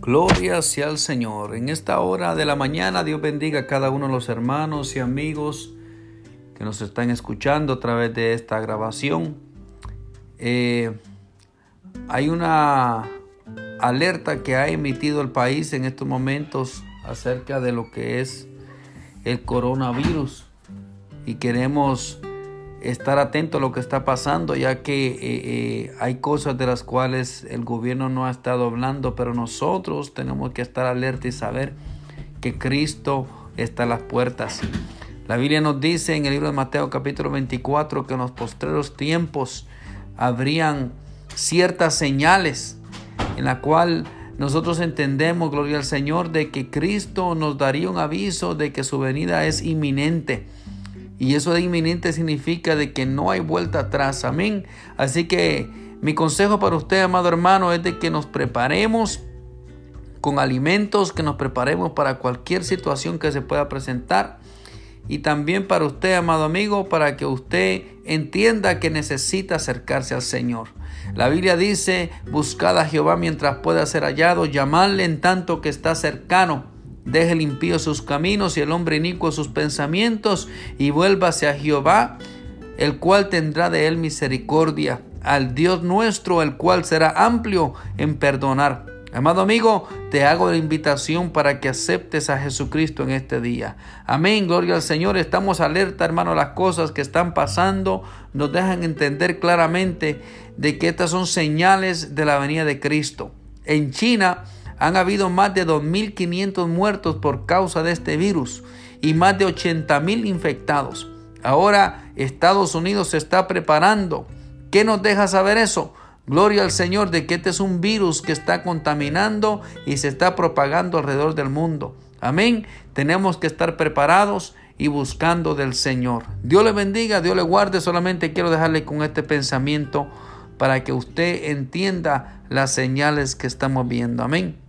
Gloria sea al Señor. En esta hora de la mañana Dios bendiga a cada uno de los hermanos y amigos que nos están escuchando a través de esta grabación. Eh, hay una alerta que ha emitido el país en estos momentos acerca de lo que es el coronavirus y queremos estar atento a lo que está pasando, ya que eh, eh, hay cosas de las cuales el gobierno no ha estado hablando, pero nosotros tenemos que estar alerta y saber que Cristo está a las puertas. La Biblia nos dice en el libro de Mateo capítulo 24 que en los postreros tiempos habrían ciertas señales en la cual nosotros entendemos, gloria al Señor, de que Cristo nos daría un aviso de que su venida es inminente. Y eso de inminente significa de que no hay vuelta atrás. Amén. Así que mi consejo para usted, amado hermano, es de que nos preparemos con alimentos, que nos preparemos para cualquier situación que se pueda presentar. Y también para usted, amado amigo, para que usted entienda que necesita acercarse al Señor. La Biblia dice, buscad a Jehová mientras pueda ser hallado, llamadle en tanto que está cercano. Deje el impío sus caminos y el hombre inicuo sus pensamientos y vuélvase a Jehová, el cual tendrá de él misericordia, al Dios nuestro, el cual será amplio en perdonar. Amado amigo, te hago la invitación para que aceptes a Jesucristo en este día. Amén, gloria al Señor. Estamos alerta, hermano, las cosas que están pasando nos dejan entender claramente de que estas son señales de la venida de Cristo. En China, han habido más de 2.500 muertos por causa de este virus y más de 80.000 infectados. Ahora Estados Unidos se está preparando. ¿Qué nos deja saber eso? Gloria al Señor de que este es un virus que está contaminando y se está propagando alrededor del mundo. Amén. Tenemos que estar preparados y buscando del Señor. Dios le bendiga, Dios le guarde. Solamente quiero dejarle con este pensamiento para que usted entienda las señales que estamos viendo. Amén.